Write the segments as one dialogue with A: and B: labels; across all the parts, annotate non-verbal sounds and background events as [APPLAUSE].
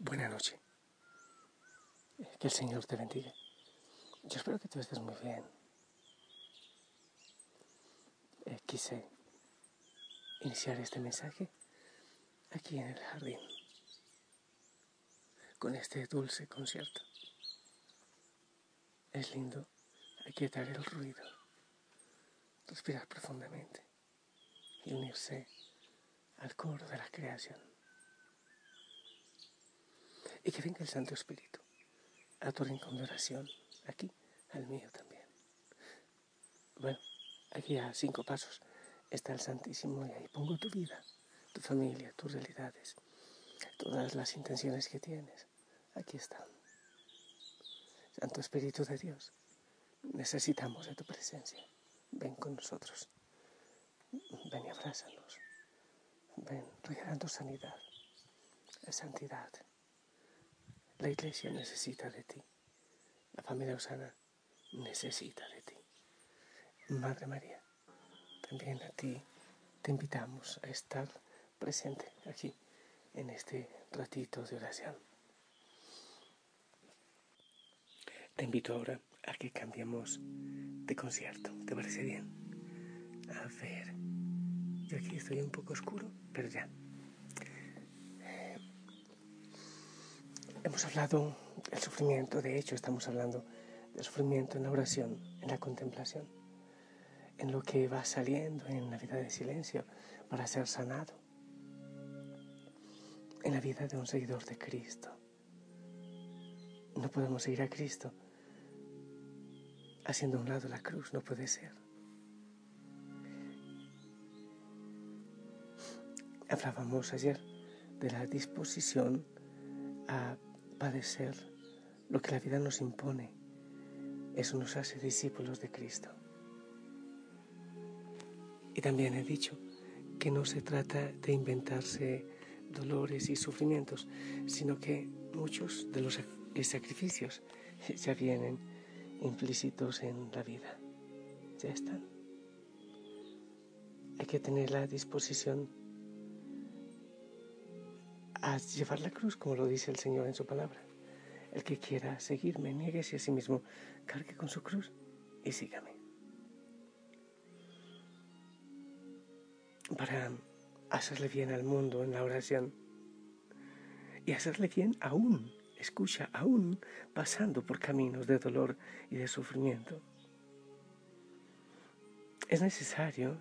A: Buenas noches. Que el Señor te bendiga. Yo espero que tú estés muy bien. Eh, quise iniciar este mensaje aquí en el jardín, con este dulce concierto. Es lindo aquietar el ruido, respirar profundamente y unirse al coro de la creación y que venga el Santo Espíritu a tu rincón oración, aquí, al mío también. Bueno, aquí a cinco pasos está el Santísimo y ahí pongo tu vida, tu familia, tus realidades, todas las intenciones que tienes. Aquí están. Santo Espíritu de Dios, necesitamos de tu presencia. Ven con nosotros. Ven y abrázanos. Ven regalando sanidad, santidad la iglesia necesita de ti. La familia Osana necesita de ti. Madre María, también a ti te invitamos a estar presente aquí en este ratito de oración. Te invito ahora a que cambiemos de concierto. ¿Te parece bien? A ver, yo aquí estoy un poco oscuro, pero ya. Hemos hablado del sufrimiento, de hecho estamos hablando del sufrimiento en la oración, en la contemplación, en lo que va saliendo en la vida de silencio para ser sanado, en la vida de un seguidor de Cristo. No podemos seguir a Cristo haciendo a un lado la cruz, no puede ser. Hablábamos ayer de la disposición a padecer lo que la vida nos impone. Eso nos hace discípulos de Cristo. Y también he dicho que no se trata de inventarse dolores y sufrimientos, sino que muchos de los sacrificios [LAUGHS] ya vienen implícitos en la vida. Ya están. Hay que tener la disposición a llevar la cruz, como lo dice el Señor en su palabra. El que quiera seguirme, nieguese a sí mismo, cargue con su cruz y sígame. Para hacerle bien al mundo en la oración y hacerle bien aún, escucha, aún pasando por caminos de dolor y de sufrimiento. Es necesario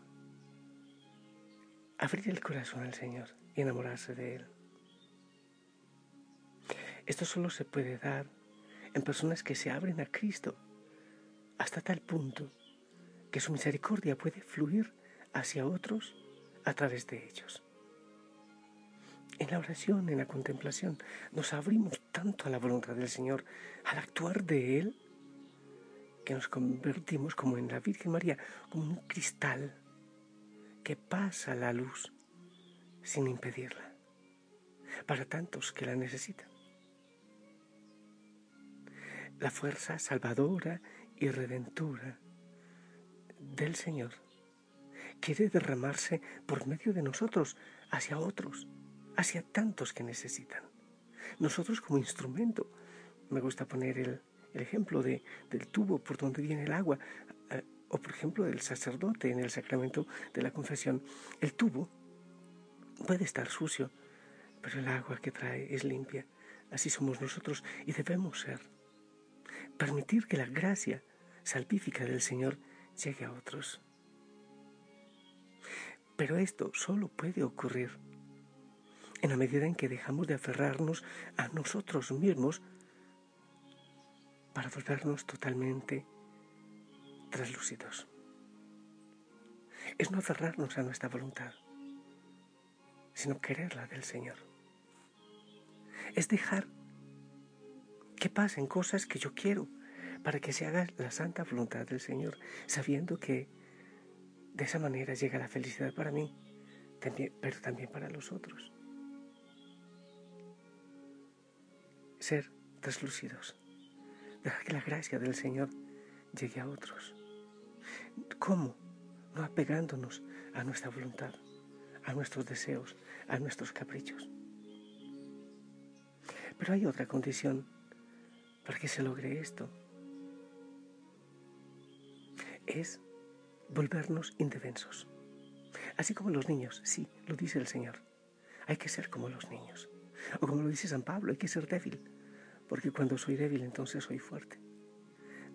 A: abrir el corazón al Señor y enamorarse de Él. Esto solo se puede dar en personas que se abren a Cristo hasta tal punto que su misericordia puede fluir hacia otros a través de ellos. En la oración, en la contemplación, nos abrimos tanto a la voluntad del Señor, al actuar de Él, que nos convertimos como en la Virgen María, como un cristal que pasa la luz sin impedirla, para tantos que la necesitan la fuerza salvadora y redentora del Señor quiere derramarse por medio de nosotros hacia otros, hacia tantos que necesitan. Nosotros como instrumento, me gusta poner el, ejemplo de, del tubo por donde viene el agua, eh, o por ejemplo del sacerdote en el sacramento de la confesión. El tubo puede estar sucio, pero el agua que trae es limpia. Así somos nosotros y debemos ser permitir que la gracia salvífica del Señor llegue a otros. Pero esto solo puede ocurrir en la medida en que dejamos de aferrarnos a nosotros mismos para volvernos totalmente translúcidos. Es no aferrarnos a nuestra voluntad, sino quererla del Señor. Es dejar que pasen cosas que yo quiero para que se haga la santa voluntad del Señor, sabiendo que de esa manera llega la felicidad para mí, pero también para los otros. Ser translúcidos, dejar que la gracia del Señor llegue a otros. ¿Cómo? No apegándonos a nuestra voluntad, a nuestros deseos, a nuestros caprichos. Pero hay otra condición para que se logre esto. Es volvernos indefensos. Así como los niños, sí, lo dice el Señor. Hay que ser como los niños. O como lo dice San Pablo, hay que ser débil. Porque cuando soy débil, entonces soy fuerte.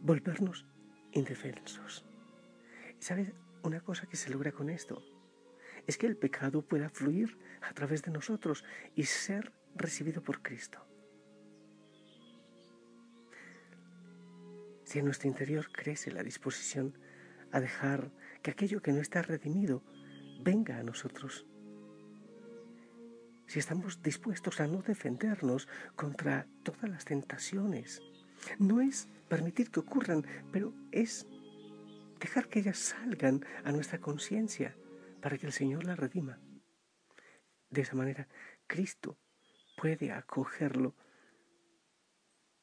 A: Volvernos indefensos. ¿Sabes una cosa que se logra con esto? Es que el pecado pueda fluir a través de nosotros y ser recibido por Cristo. Si en nuestro interior crece la disposición a dejar que aquello que no está redimido venga a nosotros, si estamos dispuestos a no defendernos contra todas las tentaciones, no es permitir que ocurran, pero es dejar que ellas salgan a nuestra conciencia para que el Señor las redima. De esa manera, Cristo puede acogerlo,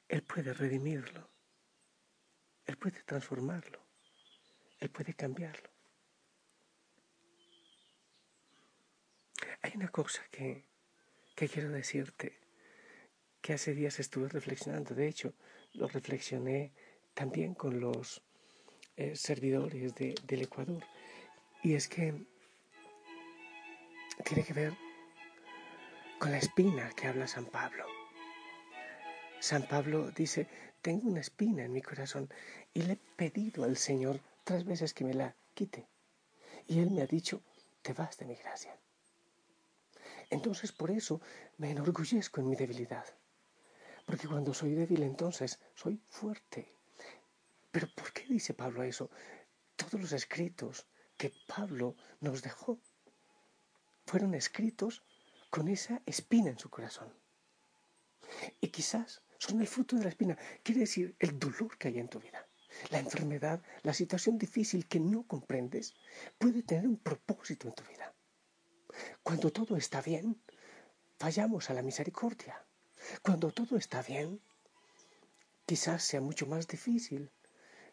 A: Él puede redimirlo, Él puede transformarlo, Él puede cambiarlo. Hay una cosa que, que quiero decirte, que hace días estuve reflexionando, de hecho, lo reflexioné también con los eh, servidores del Ecuador. Y es que tiene que ver con la espina que habla San Pablo. San Pablo dice, tengo una espina en mi corazón y le he pedido al Señor tres veces que me la quite. Y Él me ha dicho, te vas de mi gracia. Entonces por eso me enorgullezco en mi debilidad. Porque cuando soy débil entonces soy fuerte. Pero ¿por qué dice Pablo eso? Todos los escritos que Pablo nos dejó fueron escritos con esa espina en su corazón. Y quizás son el fruto de la espina. Quiere decir el dolor que hay en tu vida. La enfermedad, la situación difícil que no comprendes, puede tener un propósito en tu vida. Cuando todo está bien, fallamos a la misericordia. Cuando todo está bien, quizás sea mucho más difícil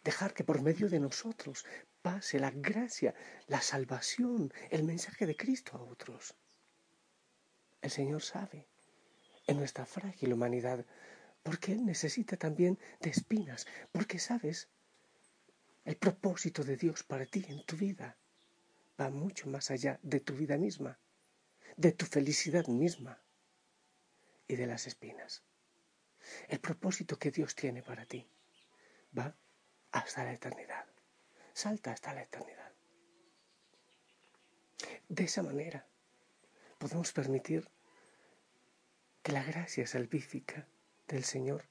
A: dejar que por medio de nosotros pase la gracia, la salvación, el mensaje de Cristo a otros. El Señor sabe en nuestra frágil humanidad porque Él necesita también de espinas, porque sabes, el propósito de Dios para ti en tu vida va mucho más allá de tu vida misma, de tu felicidad misma y de las espinas. El propósito que Dios tiene para ti va hasta la eternidad. Salta hasta la eternidad. De esa manera podemos permitir que la gracia salvífica del Señor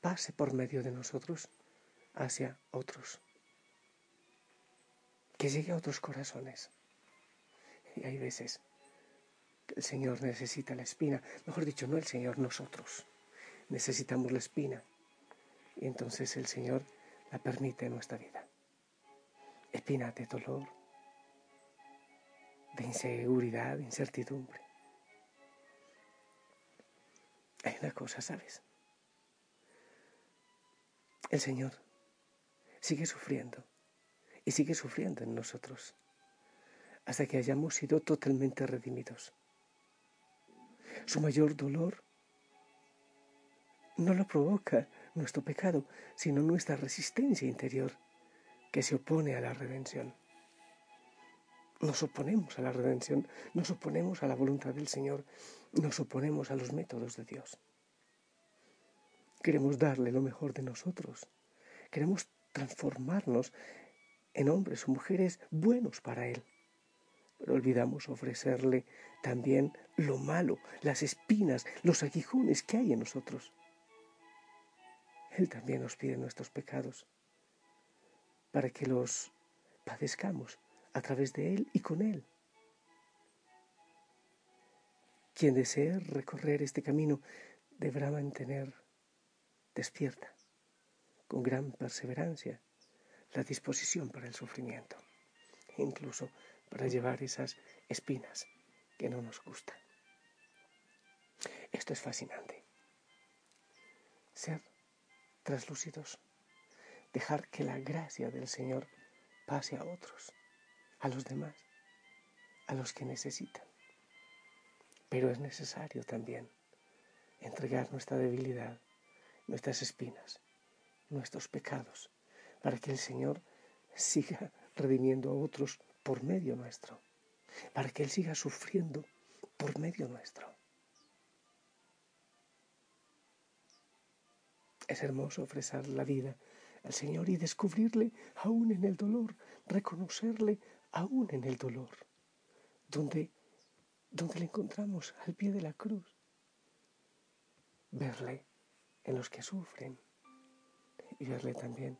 A: pase por medio de nosotros hacia otros. Que llegue a otros corazones. Y hay veces el Señor necesita la espina, mejor dicho, no el Señor, nosotros necesitamos la espina. Y entonces el Señor la permite en nuestra vida. Espina de dolor, de inseguridad, de incertidumbre. Hay una cosa, ¿sabes? El Señor sigue sufriendo y sigue sufriendo en nosotros hasta que hayamos sido totalmente redimidos. Su mayor dolor no lo provoca nuestro pecado, sino nuestra resistencia interior que se opone a la redención. Nos oponemos a la redención, nos oponemos a la voluntad del Señor, nos oponemos a los métodos de Dios. Queremos darle lo mejor de nosotros, queremos transformarnos en hombres o mujeres buenos para Él, pero olvidamos ofrecerle también lo malo, las espinas, los aguijones que hay en nosotros. Él también nos pide nuestros pecados para que los padezcamos a través de Él y con Él. Quien desee recorrer este camino deberá mantener despierta, con gran perseverancia, la disposición para el sufrimiento, incluso para llevar esas espinas que no nos gustan. Esto es fascinante. Ser traslúcidos, dejar que la gracia del Señor pase a otros, a los demás, a los que necesitan. Pero es necesario también entregar nuestra debilidad, nuestras espinas, nuestros pecados, para que el Señor siga redimiendo a otros por medio nuestro, para que Él siga sufriendo por medio nuestro. Es hermoso ofrecer la vida al Señor y descubrirle aún en el dolor, reconocerle aún en el dolor, donde, donde le encontramos al pie de la cruz, verle en los que sufren y verle también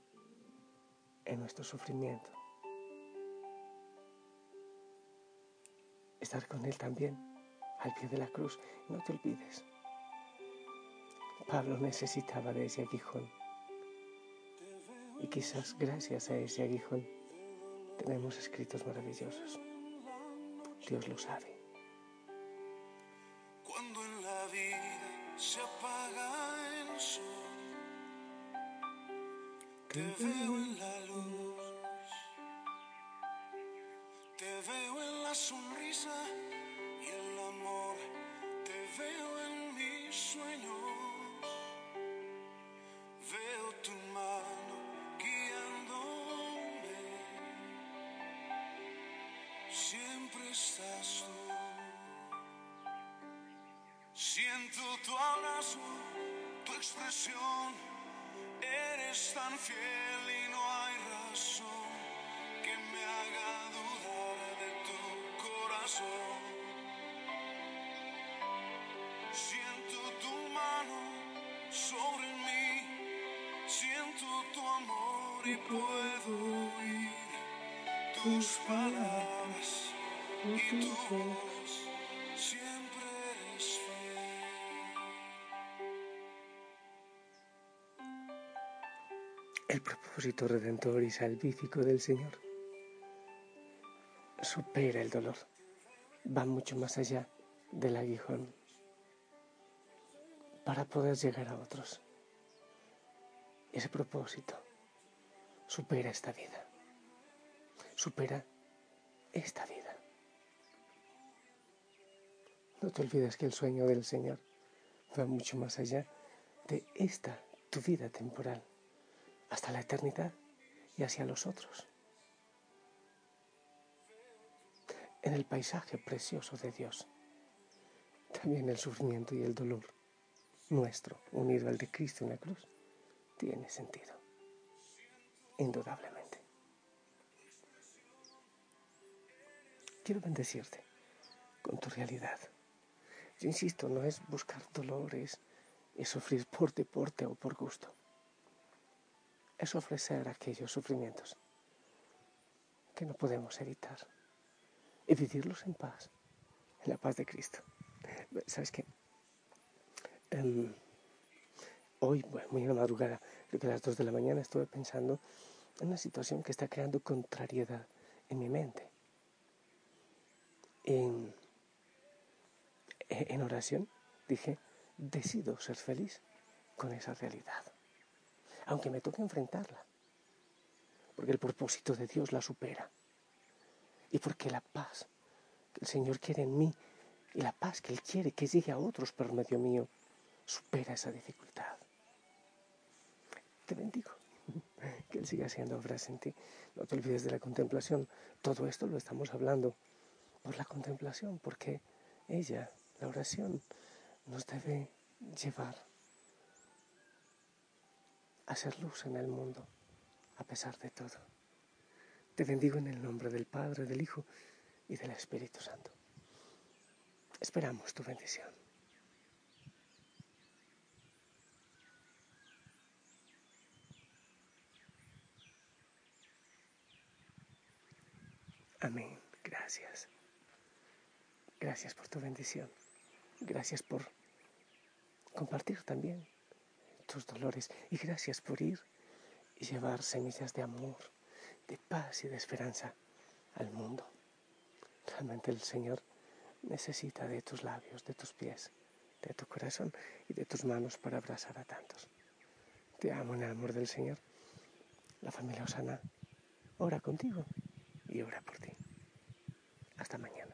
A: en nuestro sufrimiento. Estar con Él también al pie de la cruz, no te olvides. Pablo necesitaba de ese aguijón. Y quizás gracias a ese aguijón tenemos escritos maravillosos. Dios lo sabe.
B: Te veo en la luz, te veo en la sonrisa y el amor, te veo en mis sueños. Veo tu mano guiándome. Siempre estás tú. Siento tu abrazo, tu expresión. Eres tan fiel y no hay razón que me haga dudar de tu corazón. Siento tu mano sobre mí, siento tu amor y puedo oír tus palabras y tu voz.
A: El propósito redentor y salvífico del Señor supera el dolor, va mucho más allá del aguijón para poder llegar a otros. Ese propósito supera esta vida, supera esta vida. No te olvides que el sueño del Señor va mucho más allá de esta, tu vida temporal hasta la eternidad y hacia los otros. En el paisaje precioso de Dios, también el sufrimiento y el dolor nuestro, unido al de Cristo en la cruz, tiene sentido, indudablemente. Quiero bendecirte con tu realidad. Yo insisto, no es buscar dolores y sufrir por deporte o por gusto es ofrecer aquellos sufrimientos que no podemos evitar y vivirlos en paz, en la paz de Cristo. ¿Sabes qué? Um, hoy, muy en la madrugada, creo que a las 2 de la mañana, estuve pensando en una situación que está creando contrariedad en mi mente. En, en oración dije, decido ser feliz con esa realidad aunque me toque enfrentarla, porque el propósito de Dios la supera y porque la paz que el Señor quiere en mí y la paz que Él quiere que llegue a otros por medio mío supera esa dificultad. Te bendigo, [LAUGHS] que Él siga haciendo obras en ti. No te olvides de la contemplación. Todo esto lo estamos hablando por la contemplación, porque ella, la oración, nos debe llevar hacer luz en el mundo, a pesar de todo. Te bendigo en el nombre del Padre, del Hijo y del Espíritu Santo. Esperamos tu bendición. Amén. Gracias. Gracias por tu bendición. Gracias por compartir también tus dolores. Y gracias por ir y llevar semillas de amor, de paz y de esperanza al mundo. Realmente el Señor necesita de tus labios, de tus pies, de tu corazón y de tus manos para abrazar a tantos. Te amo en el amor del Señor. La familia Osana ora contigo y ora por ti. Hasta mañana.